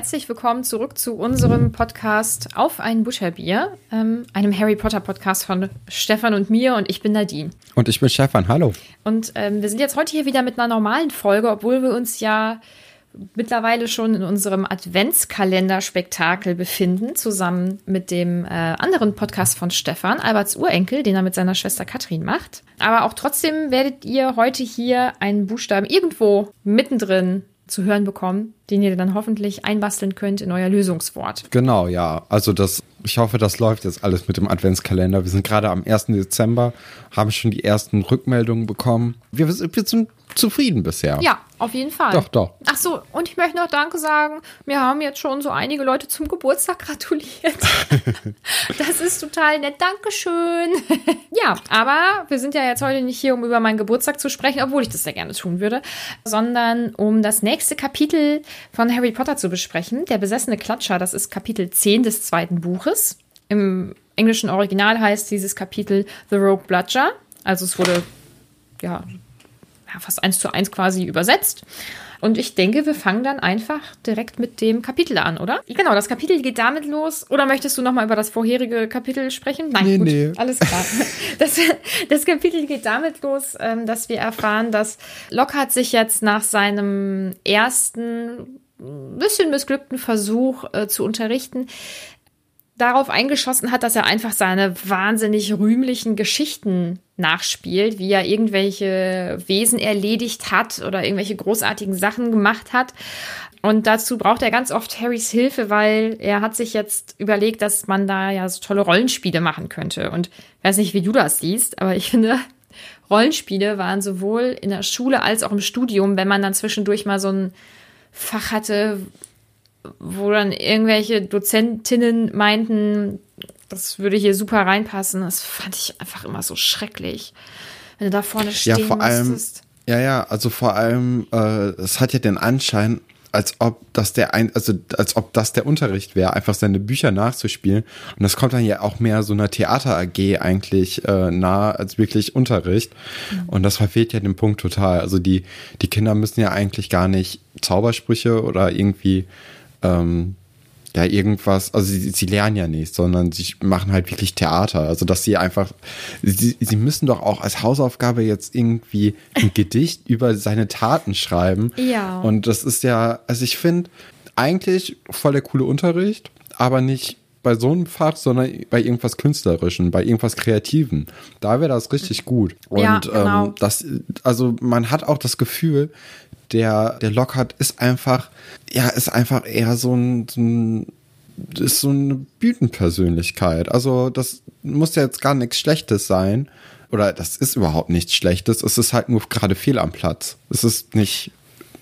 herzlich willkommen zurück zu unserem Podcast Auf ein Butterbier, ähm, einem Harry Potter Podcast von Stefan und mir und ich bin Nadine. Und ich bin Stefan, hallo. Und ähm, wir sind jetzt heute hier wieder mit einer normalen Folge, obwohl wir uns ja mittlerweile schon in unserem Adventskalender-Spektakel befinden, zusammen mit dem äh, anderen Podcast von Stefan, Alberts Urenkel, den er mit seiner Schwester Katrin macht. Aber auch trotzdem werdet ihr heute hier einen Buchstaben irgendwo mittendrin zu hören bekommen, den ihr dann hoffentlich einbasteln könnt in euer Lösungswort. Genau, ja. Also das, ich hoffe, das läuft jetzt alles mit dem Adventskalender. Wir sind gerade am 1. Dezember, haben schon die ersten Rückmeldungen bekommen. Wir, wir sind zufrieden bisher. Ja, auf jeden Fall. Doch, doch. Ach so, und ich möchte noch Danke sagen. Mir haben jetzt schon so einige Leute zum Geburtstag gratuliert. das ist total nett. Dankeschön. ja, aber wir sind ja jetzt heute nicht hier, um über meinen Geburtstag zu sprechen, obwohl ich das sehr gerne tun würde, sondern um das nächste Kapitel von Harry Potter zu besprechen. Der besessene Klatscher, das ist Kapitel 10 des zweiten Buches. Im englischen Original heißt dieses Kapitel The Rogue Bludger. Also es wurde ja ja, fast eins zu eins quasi übersetzt. Und ich denke, wir fangen dann einfach direkt mit dem Kapitel an, oder? Genau, das Kapitel geht damit los. Oder möchtest du nochmal über das vorherige Kapitel sprechen? Nein, nee, gut, nee. alles klar. Das, das Kapitel geht damit los, ähm, dass wir erfahren, dass Lockhart sich jetzt nach seinem ersten bisschen missglückten Versuch äh, zu unterrichten, darauf eingeschossen hat, dass er einfach seine wahnsinnig rühmlichen Geschichten nachspielt, wie er irgendwelche Wesen erledigt hat oder irgendwelche großartigen Sachen gemacht hat. Und dazu braucht er ganz oft Harrys Hilfe, weil er hat sich jetzt überlegt, dass man da ja so tolle Rollenspiele machen könnte. Und ich weiß nicht, wie du das siehst, aber ich finde, Rollenspiele waren sowohl in der Schule als auch im Studium, wenn man dann zwischendurch mal so ein Fach hatte, wo dann irgendwelche Dozentinnen meinten, das würde hier super reinpassen. Das fand ich einfach immer so schrecklich. Wenn du da vorne stehen ja, vor allem, Ja, ja, also vor allem, äh, es hat ja den Anschein, als ob das der ein, also als ob das der Unterricht wäre, einfach seine Bücher nachzuspielen. Und das kommt dann ja auch mehr so einer Theater AG eigentlich äh, nah als wirklich Unterricht. Mhm. Und das verfehlt ja den Punkt total. Also die die Kinder müssen ja eigentlich gar nicht Zaubersprüche oder irgendwie ähm, ja, irgendwas, also sie, sie lernen ja nicht, sondern sie machen halt wirklich Theater. Also, dass sie einfach, sie, sie müssen doch auch als Hausaufgabe jetzt irgendwie ein Gedicht über seine Taten schreiben. Ja. Und das ist ja, also ich finde, eigentlich voll der coole Unterricht, aber nicht bei so einem Fach, sondern bei irgendwas Künstlerischen, bei irgendwas Kreativen. Da wäre das richtig gut. Und ja, genau. ähm, das, also man hat auch das Gefühl, der, der Lockhart ist einfach, ja, ist einfach eher so ein, so ein ist so eine Bühnenpersönlichkeit. Also das muss ja jetzt gar nichts Schlechtes sein. Oder das ist überhaupt nichts Schlechtes. Es ist halt nur gerade fehl am Platz. Es ist nicht,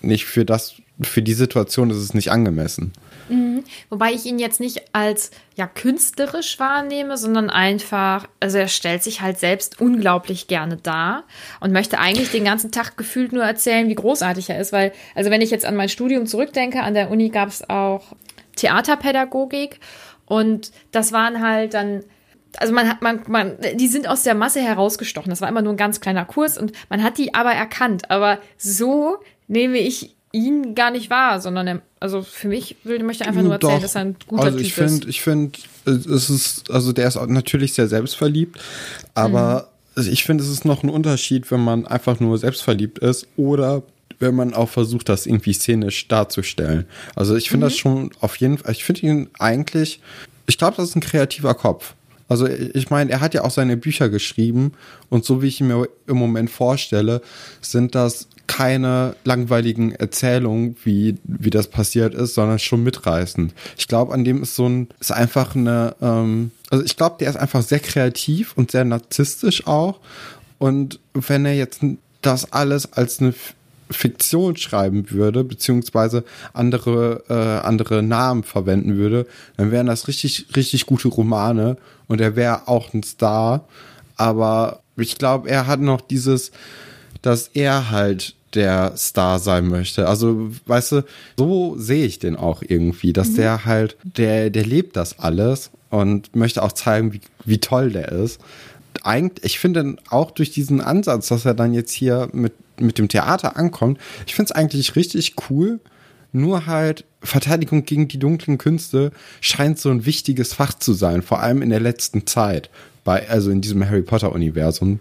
nicht für das, für die Situation ist es nicht angemessen. Mhm. Wobei ich ihn jetzt nicht als ja künstlerisch wahrnehme, sondern einfach, also er stellt sich halt selbst unglaublich gerne dar und möchte eigentlich den ganzen Tag gefühlt nur erzählen, wie großartig er ist, weil, also wenn ich jetzt an mein Studium zurückdenke, an der Uni gab es auch Theaterpädagogik und das waren halt dann also man hat, man, man, die sind aus der Masse herausgestochen. Das war immer nur ein ganz kleiner Kurs und man hat die aber erkannt. Aber so nehme ich ihn gar nicht wahr, sondern er, also für mich will, möchte einfach nur erzählen, Doch. dass er ein guter also ich Typ find, ist. Ich finde, es ist, also der ist natürlich sehr selbstverliebt, aber mhm. ich finde, es ist noch ein Unterschied, wenn man einfach nur selbstverliebt ist oder wenn man auch versucht, das irgendwie szenisch darzustellen. Also ich finde mhm. das schon auf jeden Fall, ich finde ihn eigentlich, ich glaube, das ist ein kreativer Kopf. Also ich meine, er hat ja auch seine Bücher geschrieben und so wie ich ihn mir im Moment vorstelle, sind das keine langweiligen Erzählungen, wie, wie das passiert ist, sondern schon mitreißend. Ich glaube, an dem ist so ein, ist einfach eine, ähm, also ich glaube, der ist einfach sehr kreativ und sehr narzisstisch auch. Und wenn er jetzt das alles als eine Fiktion schreiben würde, beziehungsweise andere, äh, andere Namen verwenden würde, dann wären das richtig, richtig gute Romane und er wäre auch ein Star. Aber ich glaube, er hat noch dieses, dass er halt der Star sein möchte. Also, weißt du, so sehe ich den auch irgendwie, dass mhm. der halt, der, der lebt das alles und möchte auch zeigen, wie, wie toll der ist. Eigentlich, ich finde auch durch diesen Ansatz, dass er dann jetzt hier mit, mit dem Theater ankommt, ich finde es eigentlich richtig cool, Nur halt Verteidigung gegen die dunklen Künste scheint so ein wichtiges Fach zu sein, vor allem in der letzten Zeit, bei, also in diesem Harry Potter-Universum.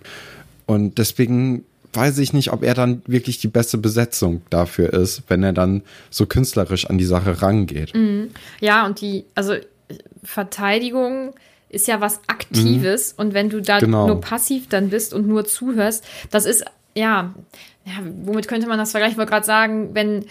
Und deswegen weiß ich nicht, ob er dann wirklich die beste Besetzung dafür ist, wenn er dann so künstlerisch an die Sache rangeht. Mhm. Ja, und die, also Verteidigung ist ja was Aktives mhm. und wenn du da genau. nur passiv dann bist und nur zuhörst, das ist, ja, ja womit könnte man das vergleichen? Ich wollte gerade sagen, wenn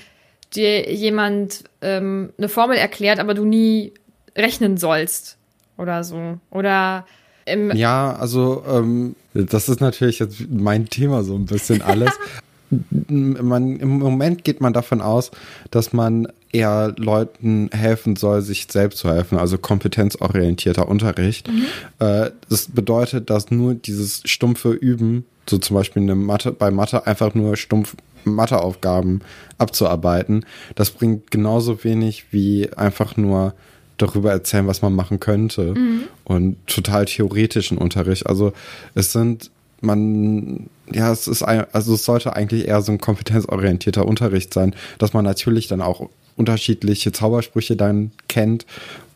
dir jemand ähm, eine Formel erklärt, aber du nie rechnen sollst oder so. Oder im Ja, also ähm, das ist natürlich jetzt mein Thema so ein bisschen alles. man, Im Moment geht man davon aus, dass man eher Leuten helfen soll, sich selbst zu helfen, also kompetenzorientierter Unterricht. Mhm. Äh, das bedeutet, dass nur dieses stumpfe Üben, so zum Beispiel eine Mathe, bei Mathe einfach nur stumpf Matheaufgaben abzuarbeiten, das bringt genauso wenig wie einfach nur darüber erzählen, was man machen könnte. Mhm. Und total theoretischen Unterricht. Also es sind man, ja, es ist ein, also es sollte eigentlich eher so ein kompetenzorientierter Unterricht sein, dass man natürlich dann auch unterschiedliche Zaubersprüche dann kennt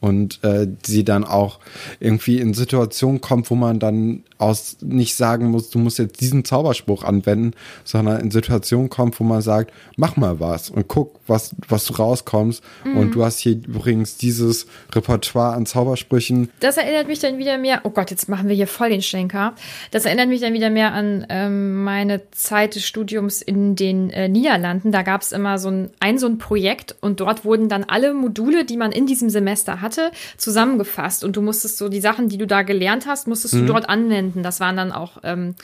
und äh, sie dann auch irgendwie in Situationen kommt, wo man dann aus nicht sagen muss, du musst jetzt diesen Zauberspruch anwenden, sondern in Situationen kommt, wo man sagt, mach mal was und guck, was, was du rauskommst. Mhm. Und du hast hier übrigens dieses Repertoire an Zaubersprüchen. Das erinnert mich dann wieder mehr, oh Gott, jetzt machen wir hier voll den Schenker. Das erinnert mich dann wieder mehr an ähm, meine Zeit des Studiums in den äh, Niederlanden. Da gab es immer so ein, ein so ein Projekt und dort wurden dann alle Module, die man in diesem Semester hatte, zusammengefasst. Und du musstest so die Sachen, die du da gelernt hast, musstest mhm. du dort anwenden. Das waren dann auch ähm,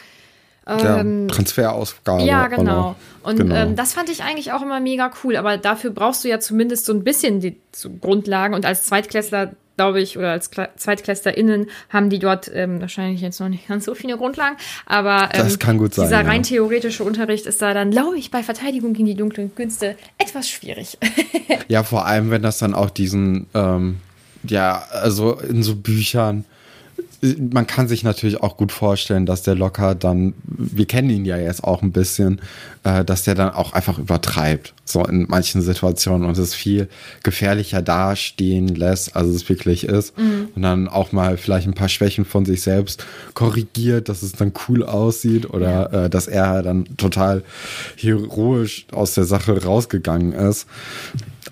ähm, Transferausgabe. Ja, genau. Und genau. Ähm, das fand ich eigentlich auch immer mega cool. Aber dafür brauchst du ja zumindest so ein bisschen die Grundlagen. Und als Zweitklässler, glaube ich, oder als Kla ZweitklässlerInnen haben die dort ähm, wahrscheinlich jetzt noch nicht ganz so viele Grundlagen. Aber ähm, das kann gut sein, dieser rein theoretische Unterricht ist da dann, glaube ich, bei Verteidigung gegen die dunklen Künste etwas schwierig. ja, vor allem, wenn das dann auch diesen, ähm, ja, also in so Büchern man kann sich natürlich auch gut vorstellen, dass der locker dann, wir kennen ihn ja jetzt auch ein bisschen, äh, dass der dann auch einfach übertreibt, so in manchen Situationen und es viel gefährlicher dastehen lässt, als es wirklich ist. Mhm. Und dann auch mal vielleicht ein paar Schwächen von sich selbst korrigiert, dass es dann cool aussieht oder ja. äh, dass er dann total heroisch aus der Sache rausgegangen ist.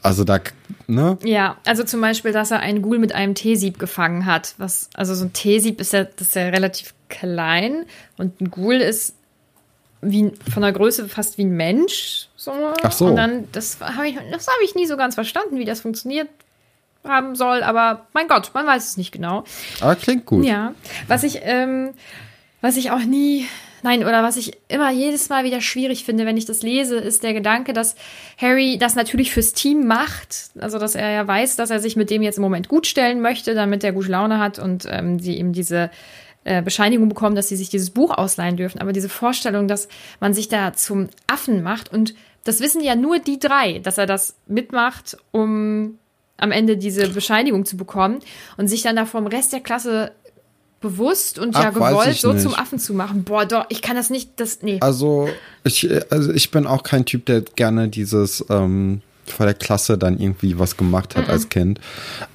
Also da, ne? Ja, also zum Beispiel, dass er einen Ghoul mit einem T-Sieb gefangen hat. Was, also so ein T-Sieb ist ja, das ist ja relativ klein und ein Ghoul ist wie von der Größe fast wie ein Mensch. So. Ach so. Und dann, das habe ich, das habe ich nie so ganz verstanden, wie das funktioniert haben soll, aber mein Gott, man weiß es nicht genau. Aber klingt gut. Ja. Was ich, ähm, was ich auch nie Nein, oder was ich immer jedes Mal wieder schwierig finde, wenn ich das lese, ist der Gedanke, dass Harry das natürlich fürs Team macht. Also, dass er ja weiß, dass er sich mit dem jetzt im Moment gut stellen möchte, damit er gute Laune hat und ähm, sie ihm diese äh, Bescheinigung bekommen, dass sie sich dieses Buch ausleihen dürfen. Aber diese Vorstellung, dass man sich da zum Affen macht und das wissen ja nur die drei, dass er das mitmacht, um am Ende diese Bescheinigung zu bekommen und sich dann da vom Rest der Klasse bewusst und Ach, ja gewollt so nicht. zum Affen zu machen. Boah, doch, ich kann das nicht, das, nee. Also ich, also ich bin auch kein Typ, der gerne dieses ähm, vor der Klasse dann irgendwie was gemacht hat mm -mm. als Kind.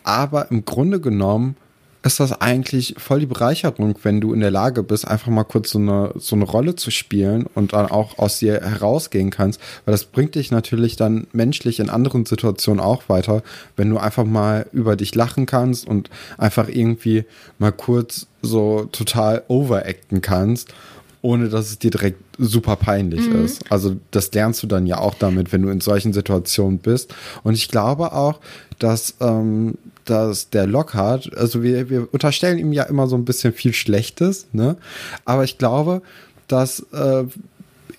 Aber im Grunde genommen ist das eigentlich voll die Bereicherung, wenn du in der Lage bist, einfach mal kurz so eine, so eine Rolle zu spielen und dann auch aus dir herausgehen kannst, weil das bringt dich natürlich dann menschlich in anderen Situationen auch weiter, wenn du einfach mal über dich lachen kannst und einfach irgendwie mal kurz so total overacten kannst ohne dass es dir direkt super peinlich mhm. ist. Also das lernst du dann ja auch damit, wenn du in solchen Situationen bist. Und ich glaube auch, dass ähm, dass der Lockhart, also wir, wir unterstellen ihm ja immer so ein bisschen viel Schlechtes, ne? Aber ich glaube, dass äh,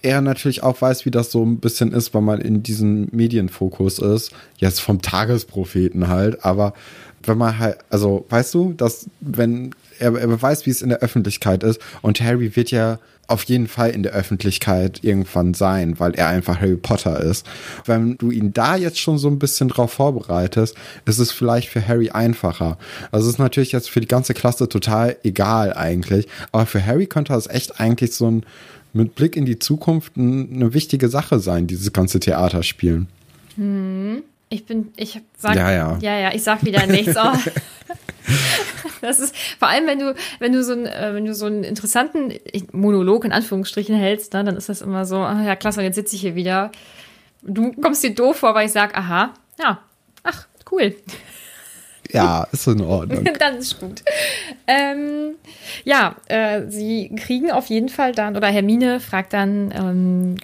er natürlich auch weiß, wie das so ein bisschen ist, weil man in diesem Medienfokus ist. Jetzt vom Tagespropheten halt, aber wenn man halt, also weißt du, dass wenn er, er weiß, wie es in der Öffentlichkeit ist und Harry wird ja auf jeden Fall in der Öffentlichkeit irgendwann sein, weil er einfach Harry Potter ist. Wenn du ihn da jetzt schon so ein bisschen drauf vorbereitest, ist es vielleicht für Harry einfacher. Also es ist natürlich jetzt für die ganze Klasse total egal eigentlich, aber für Harry könnte das echt eigentlich so ein mit Blick in die Zukunft eine wichtige Sache sein, dieses ganze Theaterspielen. Hm. Ich bin, ich sag, ja, ja, ja, ja, ich sag wieder nichts. Oh. Das ist vor allem, wenn du, wenn du so einen, äh, wenn du so einen interessanten Monolog in Anführungsstrichen hältst, ne, dann ist das immer so, ach ja, klasse, und jetzt sitze ich hier wieder. Du kommst dir doof vor, weil ich sag, aha, ja, ach, cool. Ja, ist in Ordnung. dann ist gut. Ähm, ja, äh, sie kriegen auf jeden Fall dann, oder Hermine fragt dann ähm,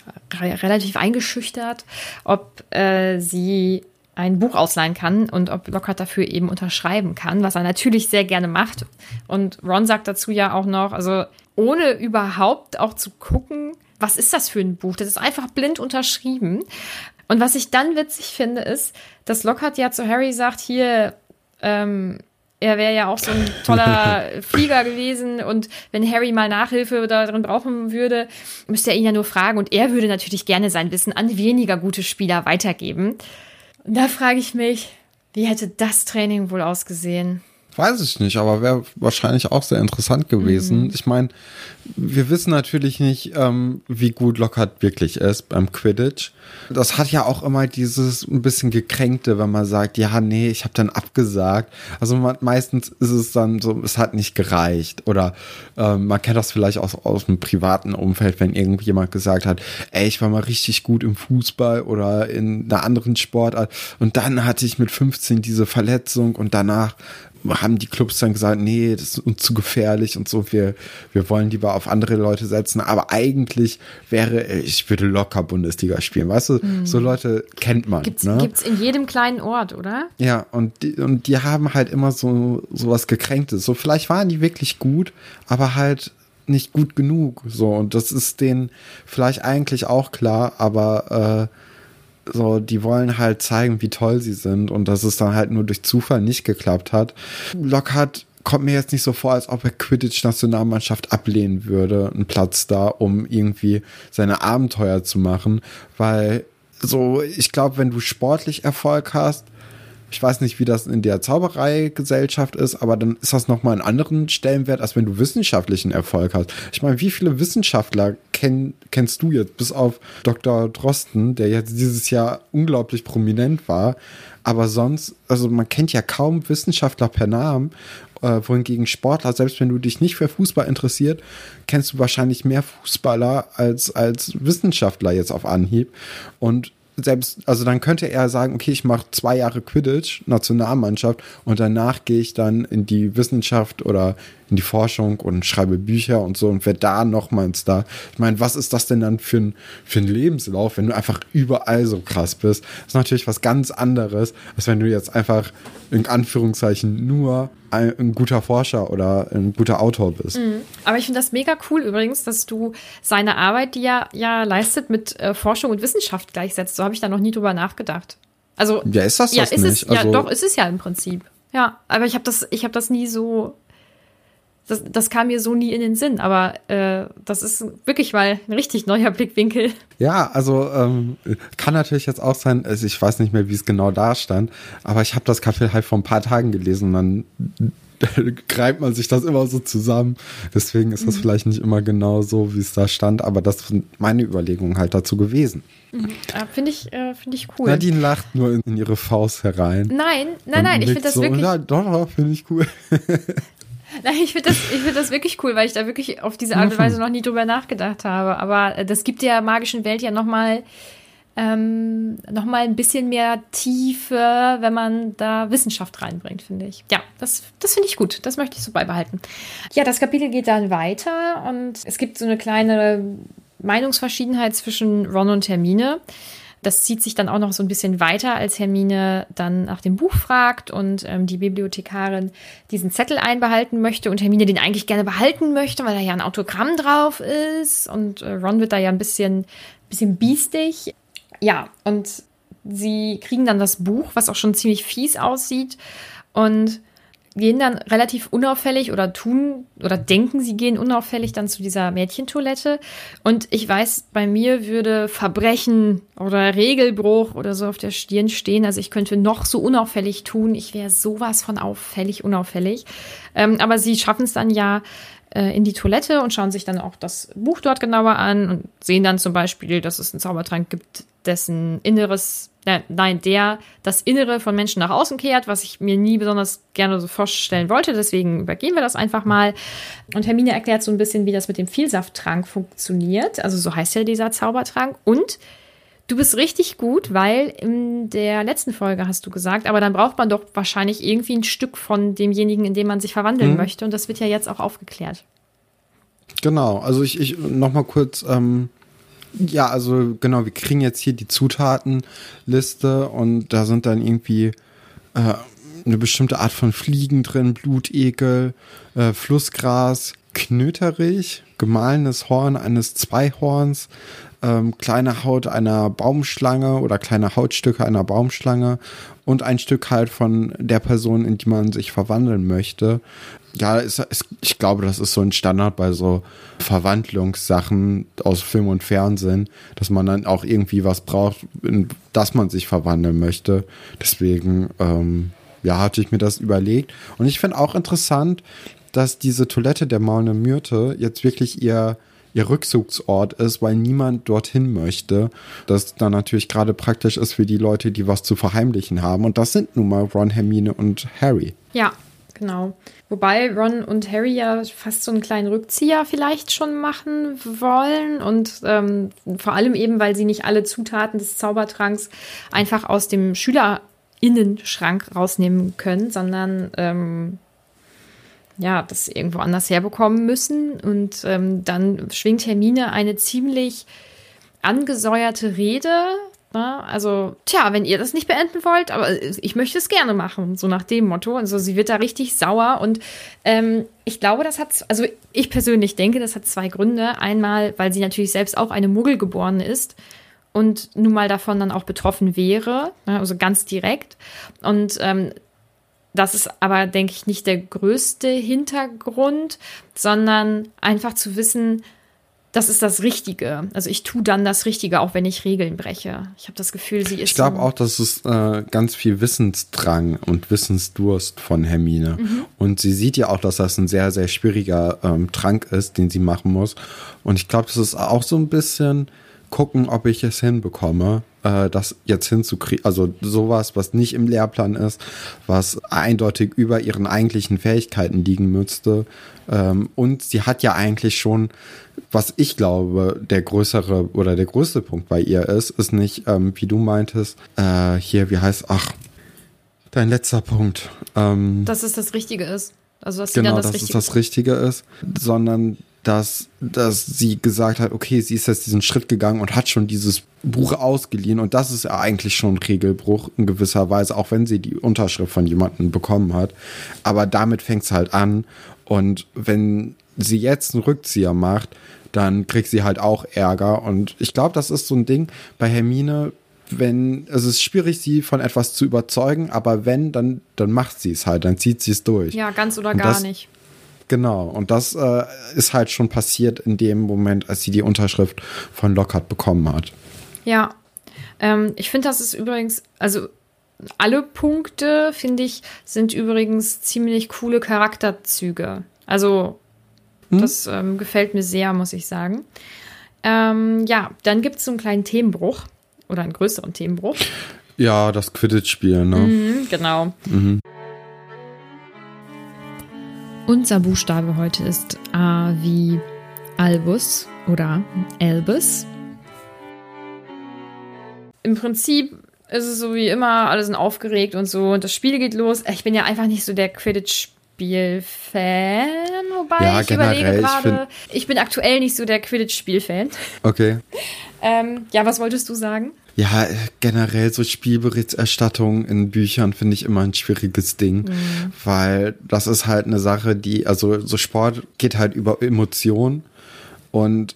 relativ eingeschüchtert, ob äh, sie ein Buch ausleihen kann und ob Lockhart dafür eben unterschreiben kann, was er natürlich sehr gerne macht. Und Ron sagt dazu ja auch noch, also ohne überhaupt auch zu gucken, was ist das für ein Buch? Das ist einfach blind unterschrieben. Und was ich dann witzig finde, ist, dass Lockhart ja zu Harry sagt, hier, ähm, er wäre ja auch so ein toller Flieger gewesen und wenn Harry mal Nachhilfe darin brauchen würde, müsste er ihn ja nur fragen und er würde natürlich gerne sein Wissen an weniger gute Spieler weitergeben. Da frage ich mich, wie hätte das Training wohl ausgesehen? Weiß ich nicht, aber wäre wahrscheinlich auch sehr interessant gewesen. Mhm. Ich meine, wir wissen natürlich nicht, ähm, wie gut Lockhart wirklich ist beim Quidditch. Das hat ja auch immer dieses ein bisschen gekränkte, wenn man sagt, ja, nee, ich habe dann abgesagt. Also man, meistens ist es dann so, es hat nicht gereicht. Oder ähm, man kennt das vielleicht auch aus dem privaten Umfeld, wenn irgendjemand gesagt hat, ey, ich war mal richtig gut im Fußball oder in einer anderen Sportart und dann hatte ich mit 15 diese Verletzung und danach haben die Clubs dann gesagt, nee, das ist uns zu gefährlich und so, wir, wir wollen lieber auf andere Leute setzen. Aber eigentlich wäre, ich würde locker Bundesliga spielen, weißt du, mhm. so Leute kennt man. Gibt's, ne? gibt's in jedem kleinen Ort, oder? Ja, und die, und die haben halt immer so, so was Gekränktes. So, vielleicht waren die wirklich gut, aber halt nicht gut genug. So, und das ist denen vielleicht eigentlich auch klar, aber äh, so, die wollen halt zeigen, wie toll sie sind und dass es dann halt nur durch Zufall nicht geklappt hat. Lockhart kommt mir jetzt nicht so vor, als ob er Quidditch-Nationalmannschaft ablehnen würde, einen Platz da, um irgendwie seine Abenteuer zu machen, weil so, ich glaube, wenn du sportlich Erfolg hast, ich weiß nicht, wie das in der Zaubereigesellschaft ist, aber dann ist das nochmal einen anderen Stellenwert, als wenn du wissenschaftlichen Erfolg hast. Ich meine, wie viele Wissenschaftler kenn, kennst du jetzt, bis auf Dr. Drosten, der jetzt dieses Jahr unglaublich prominent war, aber sonst, also man kennt ja kaum Wissenschaftler per Namen, äh, wohingegen Sportler, selbst wenn du dich nicht für Fußball interessiert, kennst du wahrscheinlich mehr Fußballer als, als Wissenschaftler jetzt auf Anhieb. Und selbst, also dann könnte er sagen, okay, ich mache zwei Jahre Quidditch, Nationalmannschaft, und danach gehe ich dann in die Wissenschaft oder in die Forschung und schreibe Bücher und so und werde da nochmals da. Ich meine, was ist das denn dann für ein, für ein Lebenslauf, wenn du einfach überall so krass bist? Das ist natürlich was ganz anderes, als wenn du jetzt einfach in Anführungszeichen nur ein, ein guter Forscher oder ein guter Autor bist. Mhm. Aber ich finde das mega cool übrigens, dass du seine Arbeit, die er ja leistet, mit äh, Forschung und Wissenschaft gleichsetzt. So habe ich da noch nie drüber nachgedacht. Also, ja, ist das ja, das ist nicht? Es, also, ja, doch, ist es ja im Prinzip. Ja, aber ich habe das, ich habe das nie so das, das kam mir so nie in den Sinn, aber äh, das ist wirklich mal ein richtig neuer Blickwinkel. Ja, also ähm, kann natürlich jetzt auch sein, also ich weiß nicht mehr, wie es genau da stand, aber ich habe das Kapitel halt vor ein paar Tagen gelesen und dann greift man sich das immer so zusammen. Deswegen ist das mhm. vielleicht nicht immer genau so, wie es da stand, aber das sind meine Überlegungen halt dazu gewesen. Mhm. Ja, finde ich, äh, find ich cool. Nadine lacht nur in, in ihre Faust herein. Nein, nein, nein, ich finde das so, wirklich. Ja, doch, finde ich cool. Nein, ich finde das, find das wirklich cool, weil ich da wirklich auf diese Art und mhm. Weise noch nie drüber nachgedacht habe. Aber äh, das gibt der magischen Welt ja nochmal ähm, noch ein bisschen mehr Tiefe, wenn man da Wissenschaft reinbringt, finde ich. Ja, das, das finde ich gut. Das möchte ich so beibehalten. Ja, das Kapitel geht dann weiter und es gibt so eine kleine Meinungsverschiedenheit zwischen Ron und Hermine. Das zieht sich dann auch noch so ein bisschen weiter, als Hermine dann nach dem Buch fragt und ähm, die Bibliothekarin diesen Zettel einbehalten möchte und Hermine den eigentlich gerne behalten möchte, weil da ja ein Autogramm drauf ist und äh, Ron wird da ja ein bisschen, bisschen biestig. Ja, und sie kriegen dann das Buch, was auch schon ziemlich fies aussieht und gehen dann relativ unauffällig oder tun oder denken, sie gehen unauffällig dann zu dieser Mädchentoilette. Und ich weiß, bei mir würde Verbrechen oder Regelbruch oder so auf der Stirn stehen. Also ich könnte noch so unauffällig tun. Ich wäre sowas von auffällig, unauffällig. Ähm, aber sie schaffen es dann ja, äh, in die Toilette und schauen sich dann auch das Buch dort genauer an und sehen dann zum Beispiel, dass es einen Zaubertrank gibt, dessen Inneres, äh, nein, der das Innere von Menschen nach außen kehrt, was ich mir nie besonders gerne so vorstellen wollte. Deswegen übergehen wir das einfach mal. Und Hermine erklärt so ein bisschen, wie das mit dem Vielsafttrank funktioniert. Also so heißt ja dieser Zaubertrank. Und Du bist richtig gut, weil in der letzten Folge hast du gesagt, aber dann braucht man doch wahrscheinlich irgendwie ein Stück von demjenigen, in dem man sich verwandeln mhm. möchte. Und das wird ja jetzt auch aufgeklärt. Genau, also ich, ich noch mal kurz, ähm, ja, also genau, wir kriegen jetzt hier die Zutatenliste und da sind dann irgendwie äh, eine bestimmte Art von Fliegen drin, Blutegel, äh, Flussgras, Knöterich, gemahlenes Horn eines Zweihorns, ähm, kleine Haut einer Baumschlange oder kleine Hautstücke einer Baumschlange und ein Stück halt von der Person, in die man sich verwandeln möchte. Ja, ist, ist, ich glaube, das ist so ein Standard bei so Verwandlungssachen aus Film und Fernsehen, dass man dann auch irgendwie was braucht, in das man sich verwandeln möchte. Deswegen, ähm, ja, hatte ich mir das überlegt. Und ich finde auch interessant, dass diese Toilette der maulenden Myrte jetzt wirklich ihr ihr Rückzugsort ist, weil niemand dorthin möchte. Das dann natürlich gerade praktisch ist für die Leute, die was zu verheimlichen haben. Und das sind nun mal Ron, Hermine und Harry. Ja, genau. Wobei Ron und Harry ja fast so einen kleinen Rückzieher vielleicht schon machen wollen. Und ähm, vor allem eben, weil sie nicht alle Zutaten des Zaubertranks einfach aus dem Schülerinnenschrank rausnehmen können, sondern ähm, ja, das irgendwo anders herbekommen müssen. Und ähm, dann schwingt Hermine eine ziemlich angesäuerte Rede. Ne? Also, tja, wenn ihr das nicht beenden wollt, aber ich möchte es gerne machen, so nach dem Motto. Also sie wird da richtig sauer und ähm, ich glaube, das hat, also ich persönlich denke, das hat zwei Gründe. Einmal, weil sie natürlich selbst auch eine Muggelgeborene ist und nun mal davon dann auch betroffen wäre, ne? also ganz direkt. Und ähm, das ist aber, denke ich, nicht der größte Hintergrund, sondern einfach zu wissen, das ist das Richtige. Also ich tue dann das Richtige, auch wenn ich Regeln breche. Ich habe das Gefühl, sie ist. Ich glaube auch, dass es äh, ganz viel Wissensdrang und Wissensdurst von Hermine. Mhm. Und sie sieht ja auch, dass das ein sehr, sehr schwieriger ähm, Trank ist, den sie machen muss. Und ich glaube, das ist auch so ein bisschen gucken, ob ich es hinbekomme, äh, das jetzt hinzukriegen. Also sowas, was nicht im Lehrplan ist, was eindeutig über ihren eigentlichen Fähigkeiten liegen müsste. Ähm, und sie hat ja eigentlich schon, was ich glaube, der größere oder der größte Punkt bei ihr ist, ist nicht, ähm, wie du meintest, äh, hier, wie heißt, ach, dein letzter Punkt. Ähm, dass es das Richtige ist. Also, dass genau, das dass Richtige es das Richtige ist, sondern dass, dass sie gesagt hat, okay, sie ist jetzt diesen Schritt gegangen und hat schon dieses Buch ausgeliehen und das ist ja eigentlich schon ein Regelbruch in gewisser Weise, auch wenn sie die Unterschrift von jemandem bekommen hat. Aber damit fängt es halt an und wenn sie jetzt einen Rückzieher macht, dann kriegt sie halt auch Ärger und ich glaube, das ist so ein Ding bei Hermine, wenn, es ist schwierig, sie von etwas zu überzeugen, aber wenn, dann, dann macht sie es halt, dann zieht sie es durch. Ja, ganz oder gar das, nicht. Genau, und das äh, ist halt schon passiert in dem Moment, als sie die Unterschrift von Lockhart bekommen hat. Ja, ähm, ich finde, das ist übrigens, also alle Punkte, finde ich, sind übrigens ziemlich coole Charakterzüge. Also, hm? das ähm, gefällt mir sehr, muss ich sagen. Ähm, ja, dann gibt es so einen kleinen Themenbruch oder einen größeren Themenbruch. Ja, das Quidditch-Spiel, ne? Mhm, genau. Mhm. Unser Buchstabe heute ist A wie Albus oder Albus. Im Prinzip ist es so wie immer, alle sind aufgeregt und so und das Spiel geht los. Ich bin ja einfach nicht so der Quidditch-Spiel-Fan, wobei ja, ich überlege gerade, ich, ich, bin aktuell nicht so der Quidditch-Spiel-Fan. Okay. ähm, ja, was wolltest du sagen? Ja, generell so Spielberichterstattung in Büchern finde ich immer ein schwieriges Ding, mhm. weil das ist halt eine Sache, die, also so Sport geht halt über Emotionen und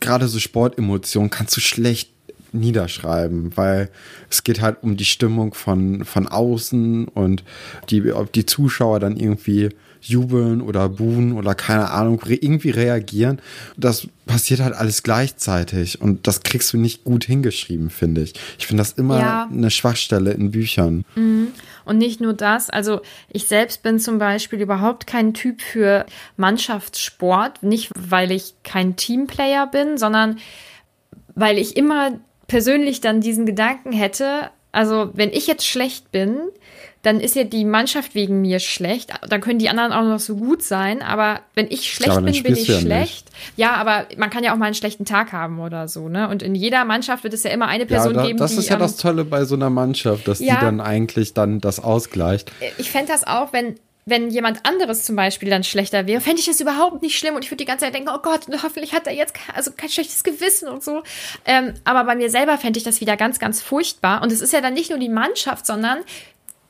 gerade so Sportemotionen kannst du schlecht niederschreiben, weil es geht halt um die Stimmung von, von außen und die, ob die Zuschauer dann irgendwie jubeln oder buhen oder keine Ahnung, irgendwie reagieren. Das passiert halt alles gleichzeitig und das kriegst du nicht gut hingeschrieben, finde ich. Ich finde das immer ja. eine Schwachstelle in Büchern. Mhm. Und nicht nur das, also ich selbst bin zum Beispiel überhaupt kein Typ für Mannschaftssport, nicht weil ich kein Teamplayer bin, sondern weil ich immer persönlich dann diesen Gedanken hätte, also wenn ich jetzt schlecht bin, dann ist ja die Mannschaft wegen mir schlecht. Dann können die anderen auch noch so gut sein. Aber wenn ich schlecht ja, bin, bin ich ja schlecht. Nicht. Ja, aber man kann ja auch mal einen schlechten Tag haben oder so, ne? Und in jeder Mannschaft wird es ja immer eine Person ja, da, geben, das die. Das ist ja das Tolle bei so einer Mannschaft, dass ja, die dann eigentlich dann das ausgleicht. Ich fände das auch, wenn wenn jemand anderes zum Beispiel dann schlechter wäre, fände ich das überhaupt nicht schlimm und ich würde die ganze Zeit denken, oh Gott, hoffentlich hat er jetzt kein, also kein schlechtes Gewissen und so. Ähm, aber bei mir selber fände ich das wieder ganz, ganz furchtbar. Und es ist ja dann nicht nur die Mannschaft, sondern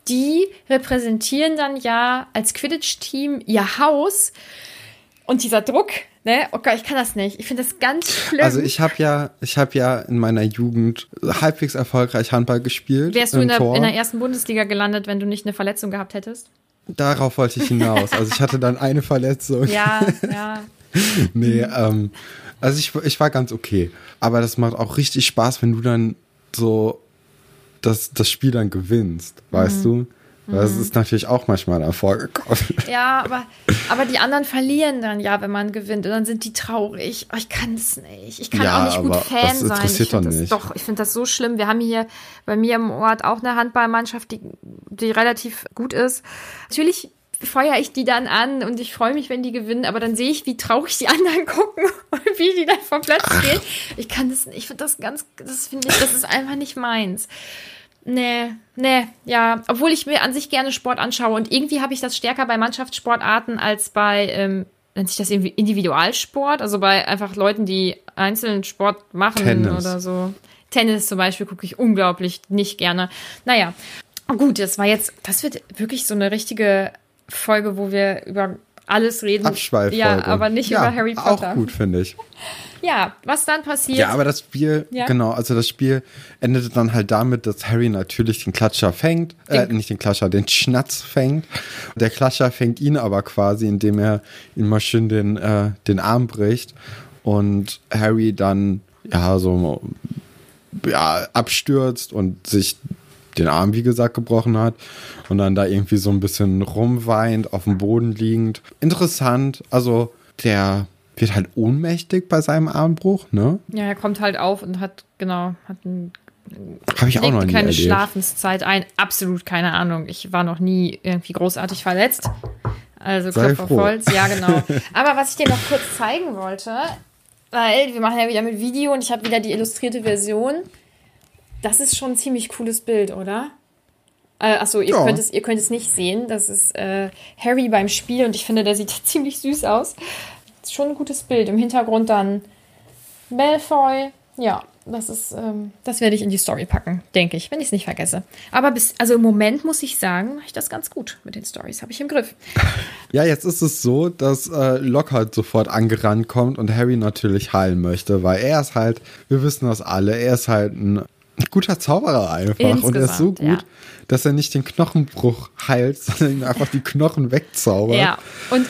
die repräsentieren dann ja als Quidditch-Team ihr Haus. Und dieser Druck, ne? Oh Gott, ich kann das nicht. Ich finde das ganz schlimm. Also ich habe ja, ich habe ja in meiner Jugend halbwegs erfolgreich Handball gespielt. Wärst du in der, in der ersten Bundesliga gelandet, wenn du nicht eine Verletzung gehabt hättest? Darauf wollte ich hinaus. Also ich hatte dann eine Verletzung. Ja, ja. nee, ähm, also ich, ich war ganz okay. Aber das macht auch richtig Spaß, wenn du dann so das, das Spiel dann gewinnst, weißt mhm. du? Das mhm. ist natürlich auch manchmal dann vorgekommen. Ja, aber, aber die anderen verlieren dann ja, wenn man gewinnt. Und dann sind die traurig. Oh, ich kann es nicht. Ich kann ja, auch nicht gut Fan das interessiert sein. Ich doch, nicht. doch, ich finde das so schlimm. Wir haben hier bei mir im Ort auch eine Handballmannschaft, die, die relativ gut ist. Natürlich feuere ich die dann an und ich freue mich, wenn die gewinnen, aber dann sehe ich, wie traurig die anderen gucken und wie die dann vom Platz gehen. Ich kann das nicht, ich finde das ganz, das finde ich, das ist einfach nicht meins. Nee, nee, ja. Obwohl ich mir an sich gerne Sport anschaue und irgendwie habe ich das stärker bei Mannschaftssportarten als bei, ähm, nennt sich das irgendwie Individualsport, also bei einfach Leuten, die einzelnen Sport machen Tennis. oder so. Tennis zum Beispiel gucke ich unglaublich nicht gerne. Naja, gut, das war jetzt, das wird wirklich so eine richtige Folge, wo wir über alles reden. Abschweiffolge. Ja, aber nicht ja, über Harry Potter. Auch gut, finde ich. Ja, was dann passiert. Ja, aber das Spiel, ja. genau, also das Spiel endete dann halt damit, dass Harry natürlich den Klatscher fängt, äh, nicht den Klatscher, den Schnatz fängt. Der Klatscher fängt ihn aber quasi, indem er ihm mal schön den, äh, den Arm bricht und Harry dann, ja, so, ja, abstürzt und sich den Arm, wie gesagt, gebrochen hat und dann da irgendwie so ein bisschen rumweint, auf dem Boden liegend. Interessant, also der wird halt ohnmächtig bei seinem Armbruch, ne? Ja, er kommt halt auf und hat, genau, hat ein habe ich auch noch nie keine erlebt. Schlafenszeit ein. Absolut keine Ahnung. Ich war noch nie irgendwie großartig verletzt. Also Klopf auf Holz. Ja, genau. Aber was ich dir noch kurz zeigen wollte, weil wir machen ja wieder mit Video und ich habe wieder die illustrierte Version. Das ist schon ein ziemlich cooles Bild, oder? Äh, achso, ihr, ja. könnt es, ihr könnt es nicht sehen. Das ist äh, Harry beim Spiel und ich finde, der sieht ziemlich süß aus schon ein gutes Bild. Im Hintergrund dann Malfoy. Ja, das ist, ähm, das werde ich in die Story packen, denke ich, wenn ich es nicht vergesse. Aber bis, also im Moment muss ich sagen, mache ich das ganz gut mit den Stories, habe ich im Griff. Ja, jetzt ist es so, dass äh, Lockhart sofort angerannt kommt und Harry natürlich heilen möchte, weil er ist halt, wir wissen das alle, er ist halt ein guter Zauberer einfach Insgesamt, und er ist so gut, ja. dass er nicht den Knochenbruch heilt, sondern ihm einfach die Knochen wegzaubert. Ja, und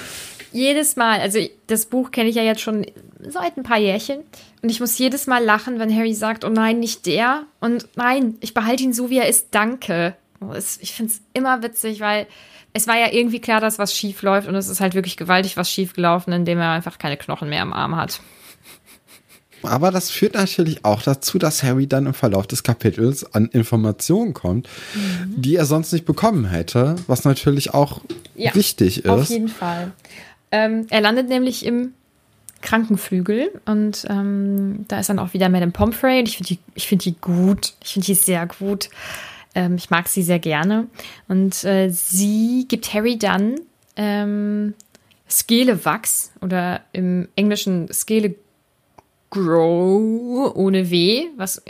jedes Mal, also das Buch kenne ich ja jetzt schon seit ein paar Jährchen und ich muss jedes Mal lachen, wenn Harry sagt, oh nein, nicht der und nein, ich behalte ihn so, wie er ist, danke. Oh, ich finde es immer witzig, weil es war ja irgendwie klar, dass was schief läuft und es ist halt wirklich gewaltig was schief gelaufen, indem er einfach keine Knochen mehr am Arm hat. Aber das führt natürlich auch dazu, dass Harry dann im Verlauf des Kapitels an Informationen kommt, mhm. die er sonst nicht bekommen hätte, was natürlich auch ja, wichtig ist. Auf jeden Fall. Ähm, er landet nämlich im Krankenflügel und ähm, da ist dann auch wieder Madame Pomfrey und ich finde die, find die gut. Ich finde die sehr gut. Ähm, ich mag sie sehr gerne. Und äh, sie gibt Harry dann ähm, Skelewachs oder im Englischen Skele Grow ohne W, was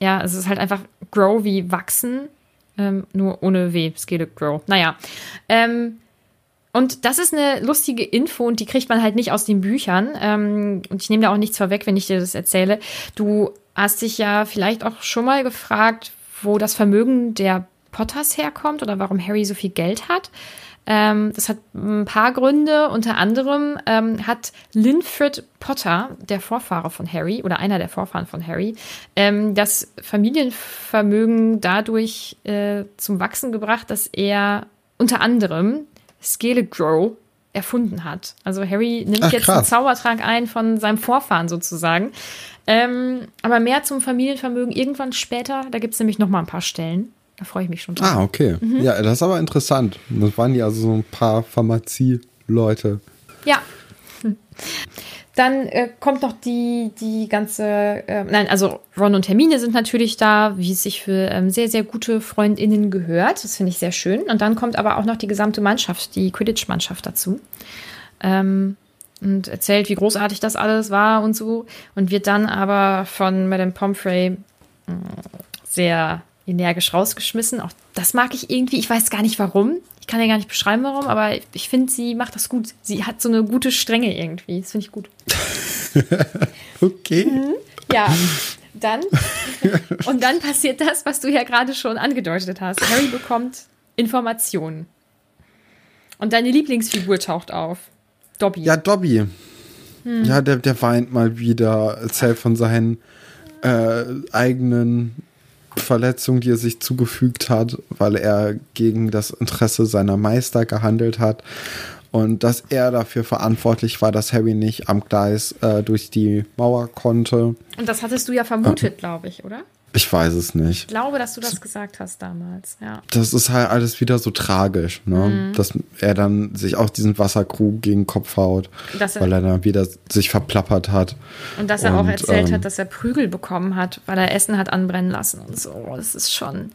ja, es ist halt einfach Grow wie wachsen, ähm, nur ohne W, Skele Grow. Naja, ähm, und das ist eine lustige Info und die kriegt man halt nicht aus den Büchern. Ähm, und ich nehme da auch nichts vorweg, wenn ich dir das erzähle. Du hast dich ja vielleicht auch schon mal gefragt, wo das Vermögen der Potters herkommt oder warum Harry so viel Geld hat. Ähm, das hat ein paar Gründe. Unter anderem ähm, hat Linford Potter, der Vorfahre von Harry oder einer der Vorfahren von Harry, ähm, das Familienvermögen dadurch äh, zum Wachsen gebracht, dass er unter anderem Skelegrow erfunden hat. Also Harry nimmt Ach, jetzt krass. einen Zaubertrank ein von seinem Vorfahren sozusagen. Ähm, aber mehr zum Familienvermögen irgendwann später. Da gibt es nämlich noch mal ein paar Stellen. Da freue ich mich schon drauf. Ah, okay. Mhm. Ja, das ist aber interessant. Das waren ja also so ein paar Pharmazie-Leute. Ja. Hm. Dann äh, kommt noch die, die ganze, äh, nein, also Ron und Hermine sind natürlich da, wie es sich für ähm, sehr, sehr gute FreundInnen gehört. Das finde ich sehr schön. Und dann kommt aber auch noch die gesamte Mannschaft, die Quidditch-Mannschaft dazu. Ähm, und erzählt, wie großartig das alles war und so. Und wird dann aber von Madame Pomfrey äh, sehr energisch rausgeschmissen. Auch das mag ich irgendwie. Ich weiß gar nicht warum. Ich kann ja gar nicht beschreiben, warum, aber ich finde, sie macht das gut. Sie hat so eine gute Strenge irgendwie. Das finde ich gut. okay. Mhm. Ja, dann. Und dann passiert das, was du ja gerade schon angedeutet hast. Harry bekommt Informationen. Und deine Lieblingsfigur taucht auf. Dobby. Ja, Dobby. Hm. Ja, der, der weint mal wieder, erzählt von seinen äh, eigenen Verletzung, die er sich zugefügt hat, weil er gegen das Interesse seiner Meister gehandelt hat. Und dass er dafür verantwortlich war, dass Harry nicht am Gleis äh, durch die Mauer konnte. Und das hattest du ja vermutet, äh, glaube ich, oder? Ich weiß es nicht. Ich glaube, dass du das gesagt hast damals, ja. Das ist halt alles wieder so tragisch, ne? Mhm. Dass er dann sich auch diesen Wasserkrug gegen den Kopf haut, er, weil er dann wieder sich verplappert hat. Und dass er und, auch erzählt ähm, hat, dass er Prügel bekommen hat, weil er Essen hat anbrennen lassen und so. Das ist schon.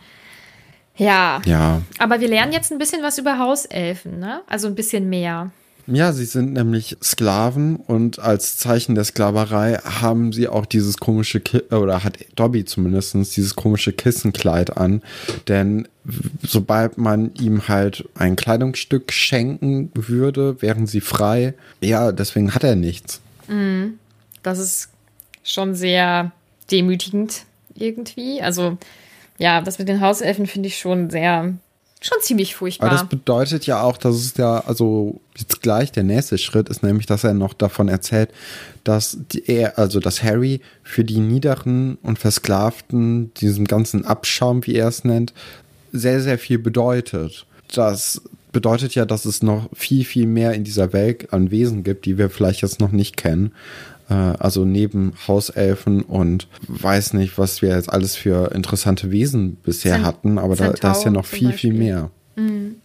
Ja. Ja. Aber wir lernen jetzt ein bisschen was über Hauselfen, ne? Also ein bisschen mehr. Ja, sie sind nämlich Sklaven und als Zeichen der Sklaverei haben sie auch dieses komische, Ki oder hat Dobby zumindest dieses komische Kissenkleid an. Denn sobald man ihm halt ein Kleidungsstück schenken würde, wären sie frei. Ja, deswegen hat er nichts. Mhm. Das ist schon sehr demütigend irgendwie. Also, ja, das mit den Hauselfen finde ich schon sehr schon ziemlich furchtbar. Aber das bedeutet ja auch, dass es ja, also jetzt gleich der nächste Schritt ist nämlich, dass er noch davon erzählt, dass er, also dass Harry für die Niederen und Versklavten, diesem ganzen Abschaum, wie er es nennt, sehr, sehr viel bedeutet. Das bedeutet ja, dass es noch viel, viel mehr in dieser Welt an Wesen gibt, die wir vielleicht jetzt noch nicht kennen. Äh, also neben Hauselfen und weiß nicht, was wir jetzt alles für interessante Wesen bisher Zent hatten, aber da, da, ist ja noch viel, Beispiel. viel mehr. Mhm.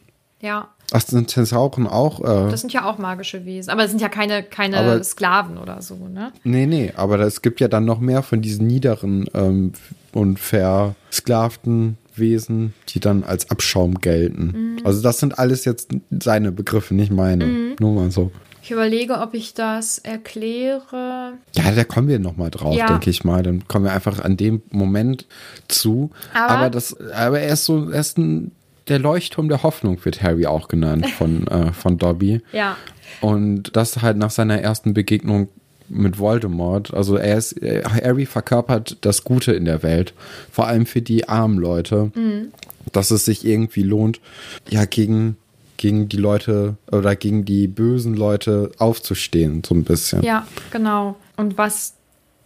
Ja. Ach, sind Zensauren auch? Äh, das sind ja auch magische Wesen. Aber es sind ja keine, keine aber, Sklaven oder so, ne? Nee, nee, aber es gibt ja dann noch mehr von diesen niederen ähm, und versklavten Wesen, die dann als Abschaum gelten. Mhm. Also das sind alles jetzt seine Begriffe, nicht meine. Mhm. Nur mal so. Ich überlege, ob ich das erkläre. Ja, da kommen wir nochmal drauf, ja. denke ich mal. Dann kommen wir einfach an dem Moment zu. Aber, aber das, aber er ist so, er ist ein, der Leuchtturm der Hoffnung wird Harry auch genannt von, äh, von Dobby. Ja. Und das halt nach seiner ersten Begegnung mit Voldemort. Also er ist, Harry verkörpert das Gute in der Welt. Vor allem für die armen Leute. Mhm. Dass es sich irgendwie lohnt, ja, gegen gegen die Leute oder gegen die bösen Leute aufzustehen, so ein bisschen. Ja, genau. Und was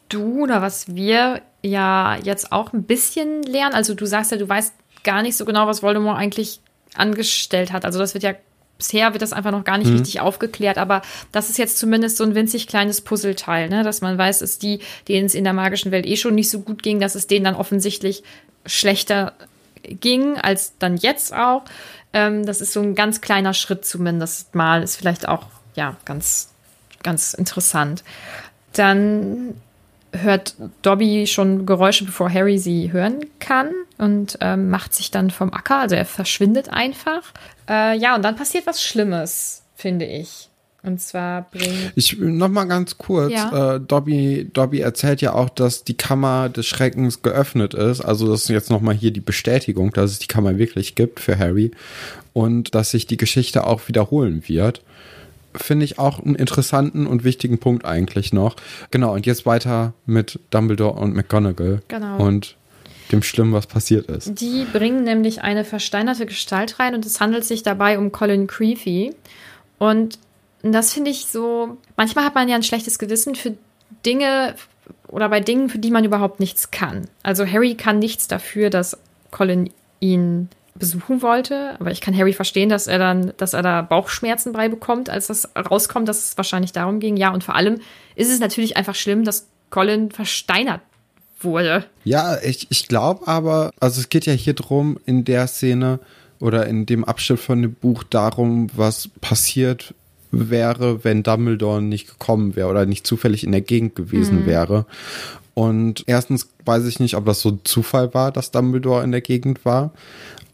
du oder was wir ja jetzt auch ein bisschen lernen, also du sagst ja, du weißt gar nicht so genau, was Voldemort eigentlich angestellt hat. Also das wird ja bisher wird das einfach noch gar nicht mhm. richtig aufgeklärt, aber das ist jetzt zumindest so ein winzig kleines Puzzleteil, ne? dass man weiß, dass die, denen es in der magischen Welt eh schon nicht so gut ging, dass es denen dann offensichtlich schlechter ging als dann jetzt auch. Ähm, das ist so ein ganz kleiner Schritt zumindest mal. Ist vielleicht auch, ja, ganz, ganz interessant. Dann hört Dobby schon Geräusche, bevor Harry sie hören kann und ähm, macht sich dann vom Acker, also er verschwindet einfach. Äh, ja, und dann passiert was Schlimmes, finde ich. Und zwar bringt. Ich noch mal ganz kurz. Ja. Äh, Dobby, Dobby erzählt ja auch, dass die Kammer des Schreckens geöffnet ist. Also das ist jetzt noch mal hier die Bestätigung, dass es die Kammer wirklich gibt für Harry und dass sich die Geschichte auch wiederholen wird. finde ich auch einen interessanten und wichtigen Punkt eigentlich noch. Genau, und jetzt weiter mit Dumbledore und McGonagall. Genau. Und dem Schlimmen, was passiert ist. Die bringen nämlich eine versteinerte Gestalt rein und es handelt sich dabei um Colin Creevy. Und das finde ich so, manchmal hat man ja ein schlechtes Gewissen für Dinge oder bei Dingen, für die man überhaupt nichts kann. Also Harry kann nichts dafür, dass Colin ihn besuchen wollte, aber ich kann Harry verstehen, dass er dann, dass er da Bauchschmerzen bei bekommt, als das rauskommt, dass es wahrscheinlich darum ging. Ja, und vor allem ist es natürlich einfach schlimm, dass Colin versteinert wurde. Ja, ich, ich glaube aber, also es geht ja hier drum in der Szene oder in dem Abschnitt von dem Buch darum, was passiert wäre, wenn Dumbledore nicht gekommen wäre oder nicht zufällig in der Gegend gewesen mhm. wäre. Und erstens weiß ich nicht, ob das so ein Zufall war, dass Dumbledore in der Gegend war.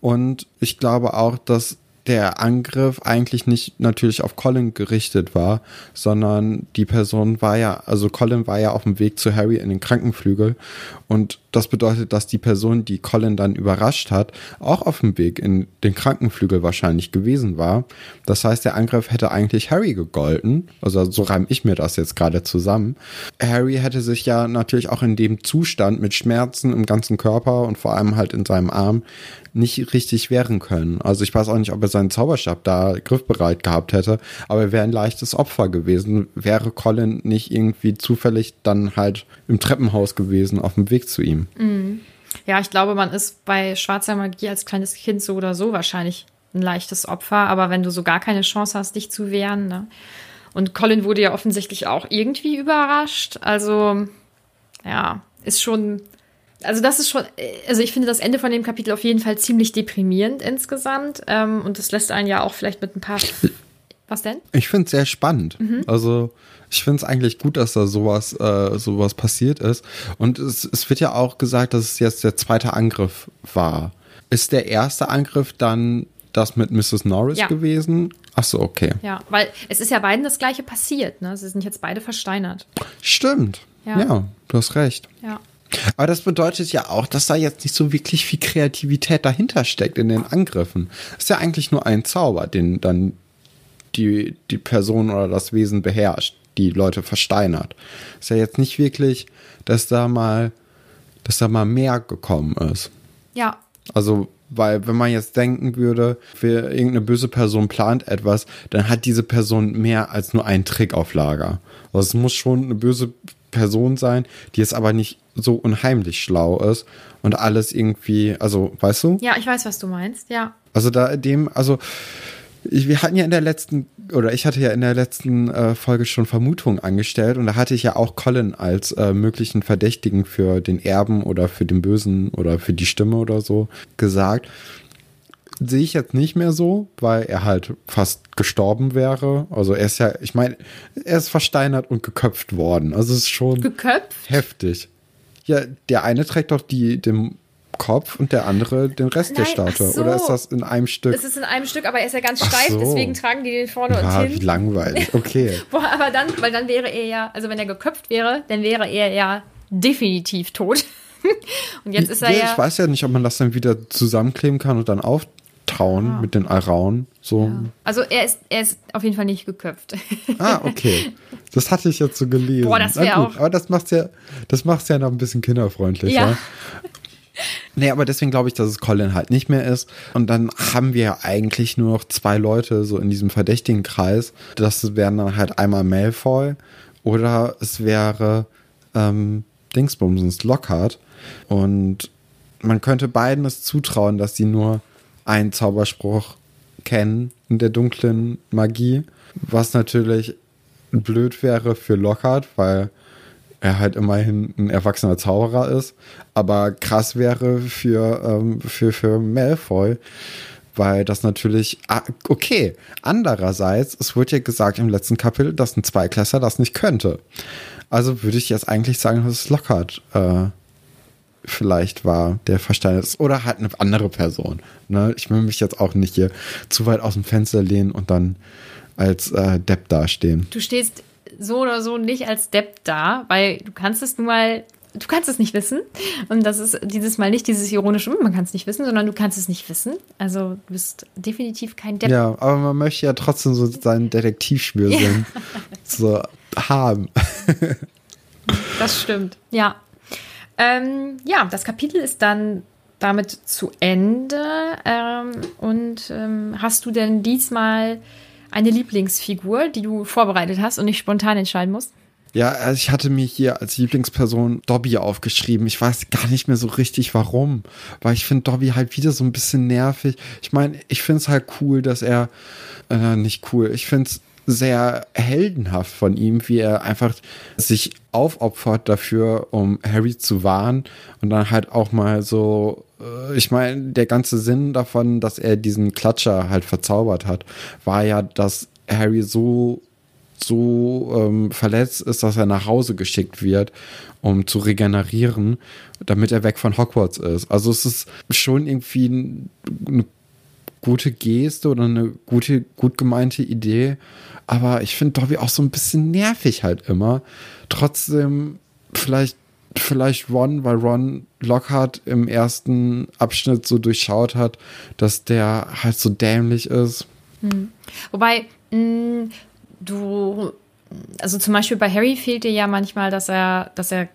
Und ich glaube auch, dass der Angriff eigentlich nicht natürlich auf Colin gerichtet war, sondern die Person war ja, also Colin war ja auf dem Weg zu Harry in den Krankenflügel und das bedeutet, dass die Person, die Colin dann überrascht hat, auch auf dem Weg in den Krankenflügel wahrscheinlich gewesen war. Das heißt, der Angriff hätte eigentlich Harry gegolten. Also so reim ich mir das jetzt gerade zusammen. Harry hätte sich ja natürlich auch in dem Zustand mit Schmerzen im ganzen Körper und vor allem halt in seinem Arm nicht richtig wehren können. Also ich weiß auch nicht, ob er seinen Zauberstab da griffbereit gehabt hätte, aber er wäre ein leichtes Opfer gewesen. Wäre Colin nicht irgendwie zufällig dann halt im Treppenhaus gewesen auf dem Weg zu ihm. Mhm. Ja, ich glaube, man ist bei schwarzer Magie als kleines Kind so oder so wahrscheinlich ein leichtes Opfer, aber wenn du so gar keine Chance hast, dich zu wehren. Ne? Und Colin wurde ja offensichtlich auch irgendwie überrascht. Also, ja, ist schon. Also, das ist schon. Also, ich finde das Ende von dem Kapitel auf jeden Fall ziemlich deprimierend insgesamt. Ähm, und das lässt einen ja auch vielleicht mit ein paar. Was denn? Ich finde es sehr spannend. Mhm. Also, ich finde es eigentlich gut, dass da sowas, äh, sowas passiert ist. Und es, es wird ja auch gesagt, dass es jetzt der zweite Angriff war. Ist der erste Angriff dann das mit Mrs. Norris ja. gewesen? Ach so, okay. Ja, weil es ist ja beiden das gleiche passiert. Ne? Sie sind jetzt beide versteinert. Stimmt. Ja, ja du hast recht. Ja. Aber das bedeutet ja auch, dass da jetzt nicht so wirklich viel Kreativität dahinter steckt in den Angriffen. Das ist ja eigentlich nur ein Zauber, den dann die, die Person oder das Wesen beherrscht die Leute versteinert. Ist ja jetzt nicht wirklich, dass da mal, dass da mal mehr gekommen ist. Ja. Also, weil wenn man jetzt denken würde, für irgendeine böse Person plant etwas, dann hat diese Person mehr als nur einen Trick auf Lager. Also es muss schon eine böse Person sein, die jetzt aber nicht so unheimlich schlau ist und alles irgendwie, also, weißt du? Ja, ich weiß, was du meinst, ja. Also da dem, also ich, wir hatten ja in der letzten, oder ich hatte ja in der letzten äh, Folge schon Vermutungen angestellt und da hatte ich ja auch Colin als äh, möglichen Verdächtigen für den Erben oder für den Bösen oder für die Stimme oder so gesagt. Sehe ich jetzt nicht mehr so, weil er halt fast gestorben wäre. Also er ist ja, ich meine, er ist versteinert und geköpft worden. Also es ist schon geköpft? heftig. Ja, der eine trägt doch die, dem Kopf und der andere den Rest Nein, der Statue. So. Oder ist das in einem Stück? Es ist in einem Stück, aber er ist ja ganz steif, so. deswegen tragen die den vorne ja, und hin. Wie langweilig, okay. Boah, aber dann, weil dann wäre er ja, also wenn er geköpft wäre, dann wäre er ja definitiv tot. und jetzt ist er ja, ja. Ich weiß ja nicht, ob man das dann wieder zusammenkleben kann und dann auftauen ja. mit den Arauen. So. Ja. Also er ist, er ist auf jeden Fall nicht geköpft. ah, okay. Das hatte ich jetzt so gelesen. Boah, das wäre auch. Aber das macht's ja, das macht's ja noch ein bisschen kinderfreundlicher. Ja. Nee, aber deswegen glaube ich, dass es Colin halt nicht mehr ist. Und dann haben wir ja eigentlich nur noch zwei Leute so in diesem verdächtigen Kreis. Das wären dann halt einmal Malfoy oder es wäre ähm, Dingsbumsens Lockhart. Und man könnte beiden es zutrauen, dass sie nur einen Zauberspruch kennen in der dunklen Magie. Was natürlich blöd wäre für Lockhart, weil er halt immerhin ein erwachsener Zauberer ist. Aber krass wäre für, ähm, für, für Malfoy, weil das natürlich, ah, okay, andererseits, es wurde ja gesagt im letzten Kapitel, dass ein Zweiklässler das nicht könnte. Also würde ich jetzt eigentlich sagen, dass es Lockhart äh, vielleicht war, der versteinert ist. Oder halt eine andere Person. Ne? Ich will mich jetzt auch nicht hier zu weit aus dem Fenster lehnen und dann als äh, Depp dastehen. Du stehst so oder so nicht als Depp da, weil du kannst es nun mal du kannst es nicht wissen. Und das ist dieses Mal nicht dieses ironische, hm, man kann es nicht wissen, sondern du kannst es nicht wissen. Also du bist definitiv kein Depp. Ja, aber man möchte ja trotzdem so seinen Detektivspiel ja. so haben. das stimmt, ja. Ähm, ja, das Kapitel ist dann damit zu Ende. Ähm, und ähm, hast du denn diesmal eine Lieblingsfigur, die du vorbereitet hast und nicht spontan entscheiden musst? Ja, also ich hatte mir hier als Lieblingsperson Dobby aufgeschrieben. Ich weiß gar nicht mehr so richtig warum, weil ich finde Dobby halt wieder so ein bisschen nervig. Ich meine, ich finde es halt cool, dass er, äh, nicht cool, ich finde es sehr heldenhaft von ihm, wie er einfach sich aufopfert dafür, um Harry zu warnen und dann halt auch mal so, äh, ich meine, der ganze Sinn davon, dass er diesen Klatscher halt verzaubert hat, war ja, dass Harry so so ähm, verletzt ist, dass er nach Hause geschickt wird, um zu regenerieren, damit er weg von Hogwarts ist. Also es ist schon irgendwie eine gute Geste oder eine gute, gut gemeinte Idee. Aber ich finde Dobby auch so ein bisschen nervig halt immer. Trotzdem vielleicht, vielleicht Ron, weil Ron Lockhart im ersten Abschnitt so durchschaut hat, dass der halt so dämlich ist. Hm. Wobei, mh, hm, du also zum Beispiel bei Harry fehlt dir ja manchmal, dass er, dass er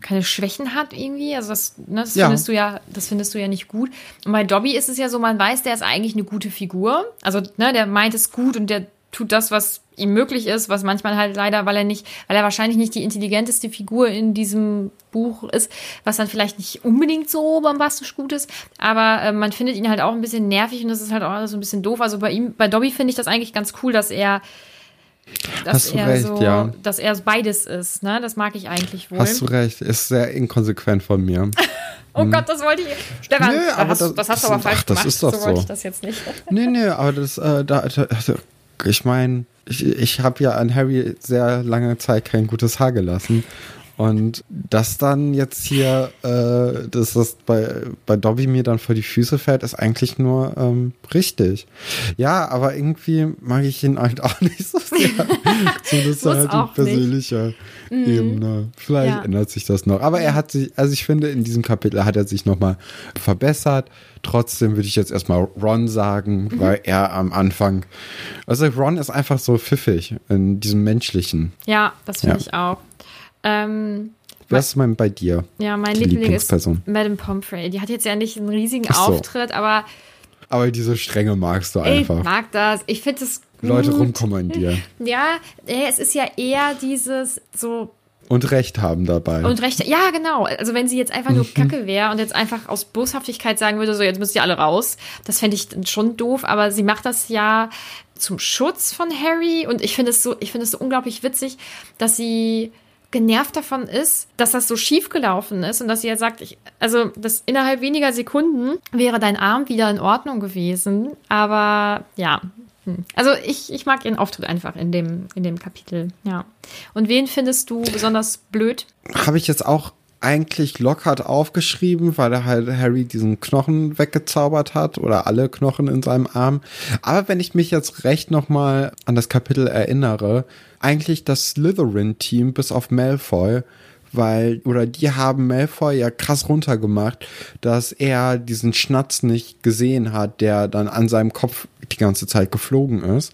keine Schwächen hat irgendwie. Also das, ne, das ja. findest du ja, das findest du ja nicht gut. Und bei Dobby ist es ja so, man weiß, der ist eigentlich eine gute Figur. Also, ne, der meint es gut und der tut das, was ihm möglich ist, was manchmal halt leider, weil er nicht, weil er wahrscheinlich nicht die intelligenteste Figur in diesem Buch ist, was dann vielleicht nicht unbedingt so bombastisch gut ist, aber äh, man findet ihn halt auch ein bisschen nervig und das ist halt auch so ein bisschen doof. Also bei ihm, bei Dobby finde ich das eigentlich ganz cool, dass er dass er recht, so, ja. dass er beides ist, ne? Das mag ich eigentlich wohl. Hast du recht, ist sehr inkonsequent von mir. oh hm. Gott, das wollte ich. Stefan, nö, aber hast, das, das, hast du aber falsch ach, das gemacht. Ist doch so, so. wollte ich das jetzt nicht. nee, nee, aber das, äh, da, da, ich meine, ich, ich habe ja an Harry sehr lange Zeit kein gutes Haar gelassen. Und das dann jetzt hier, äh, dass das bei, bei Dobby mir dann vor die Füße fällt, ist eigentlich nur ähm, richtig. Ja, aber irgendwie mag ich ihn halt auch nicht so sehr. Zumindest halt auf persönlicher mhm. Ebene. Vielleicht ja. ändert sich das noch. Aber er hat sich, also ich finde, in diesem Kapitel hat er sich nochmal verbessert. Trotzdem würde ich jetzt erstmal Ron sagen, mhm. weil er am Anfang, also Ron ist einfach so pfiffig in diesem menschlichen. Ja, das finde ja. ich auch. Ähm, Was ist mein bei dir? Ja, mein Liebling ist Madame Pomfrey. Die hat jetzt ja nicht einen riesigen so. Auftritt, aber. Aber diese Strenge magst du einfach. Ich mag das. Ich finde es. Leute rumkommandieren. Ja, es ist ja eher dieses so. Und Recht haben dabei. Und Recht, ja, genau. Also wenn sie jetzt einfach nur mhm. Kacke wäre und jetzt einfach aus Boshaftigkeit sagen würde, so jetzt müsst ihr alle raus, das fände ich schon doof, aber sie macht das ja zum Schutz von Harry und ich finde es so, ich finde es so unglaublich witzig, dass sie genervt davon ist, dass das so schief gelaufen ist und dass sie ja sagt, ich, also das innerhalb weniger Sekunden wäre dein Arm wieder in Ordnung gewesen. Aber ja, hm. also ich, ich mag ihren Auftritt einfach in dem, in dem Kapitel, ja. Und wen findest du besonders blöd? Habe ich jetzt auch eigentlich Lockhart aufgeschrieben, weil er halt Harry diesen Knochen weggezaubert hat oder alle Knochen in seinem Arm. Aber wenn ich mich jetzt recht nochmal an das Kapitel erinnere, eigentlich das Slytherin-Team bis auf Malfoy, weil, oder die haben Malfoy ja krass runtergemacht, dass er diesen Schnatz nicht gesehen hat, der dann an seinem Kopf die ganze Zeit geflogen ist.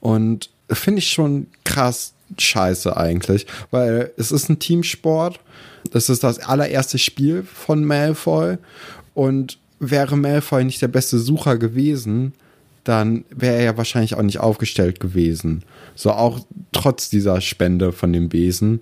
Und finde ich schon krass scheiße eigentlich, weil es ist ein Teamsport das ist das allererste Spiel von Malfoy. Und wäre Malfoy nicht der beste Sucher gewesen, dann wäre er ja wahrscheinlich auch nicht aufgestellt gewesen. So auch trotz dieser Spende von dem Besen.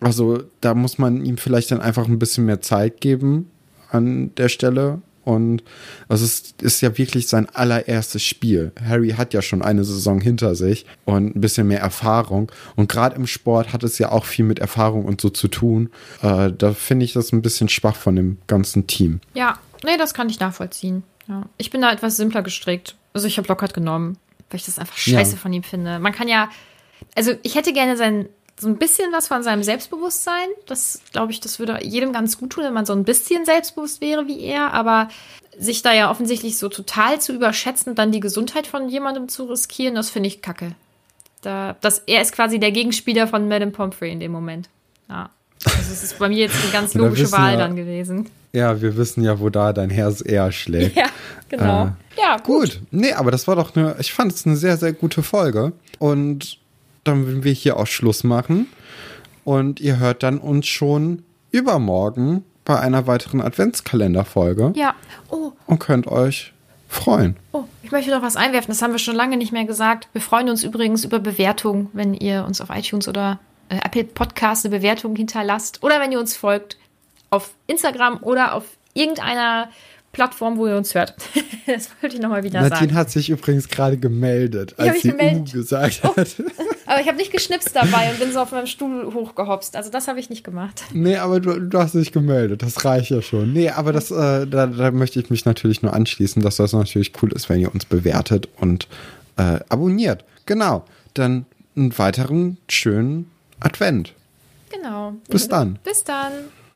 Also da muss man ihm vielleicht dann einfach ein bisschen mehr Zeit geben an der Stelle. Und also es ist ja wirklich sein allererstes Spiel. Harry hat ja schon eine Saison hinter sich und ein bisschen mehr Erfahrung. Und gerade im Sport hat es ja auch viel mit Erfahrung und so zu tun. Äh, da finde ich das ein bisschen schwach von dem ganzen Team. Ja, nee, das kann ich nachvollziehen. Ja. Ich bin da etwas simpler gestrickt. Also ich habe Lockhart genommen, weil ich das einfach scheiße ja. von ihm finde. Man kann ja, also ich hätte gerne sein so ein bisschen was von seinem Selbstbewusstsein. Das glaube ich, das würde jedem ganz gut tun, wenn man so ein bisschen selbstbewusst wäre wie er. Aber sich da ja offensichtlich so total zu überschätzen und dann die Gesundheit von jemandem zu riskieren, das finde ich kacke. Da, das, er ist quasi der Gegenspieler von Madame Pomfrey in dem Moment. Ja. Also es ist bei mir jetzt eine ganz logische Wahl ja, dann gewesen. Ja, wir wissen ja, wo da dein Herz eher schlägt. Ja, genau. Äh, ja, gut. gut. Nee, aber das war doch eine, ich fand es eine sehr, sehr gute Folge. Und dann würden wir hier auch Schluss machen. Und ihr hört dann uns schon übermorgen bei einer weiteren Adventskalenderfolge. Ja. Oh. Und könnt euch freuen. Oh, ich möchte noch was einwerfen. Das haben wir schon lange nicht mehr gesagt. Wir freuen uns übrigens über Bewertungen, wenn ihr uns auf iTunes oder Apple Podcast eine Bewertung hinterlasst oder wenn ihr uns folgt auf Instagram oder auf irgendeiner Plattform, wo ihr uns hört. das wollte ich nochmal wieder Nadine sagen. Nadine hat sich übrigens gerade gemeldet, als sie gemeldet. U gesagt oh. hat. Aber ich habe nicht geschnipst dabei und bin so auf meinem Stuhl hochgehopst. Also das habe ich nicht gemacht. Nee, aber du, du, hast dich gemeldet. Das reicht ja schon. Nee, aber das, äh, da, da, möchte ich mich natürlich nur anschließen, dass das natürlich cool ist, wenn ihr uns bewertet und äh, abonniert. Genau. Dann einen weiteren schönen Advent. Genau. Bis dann. Bis dann.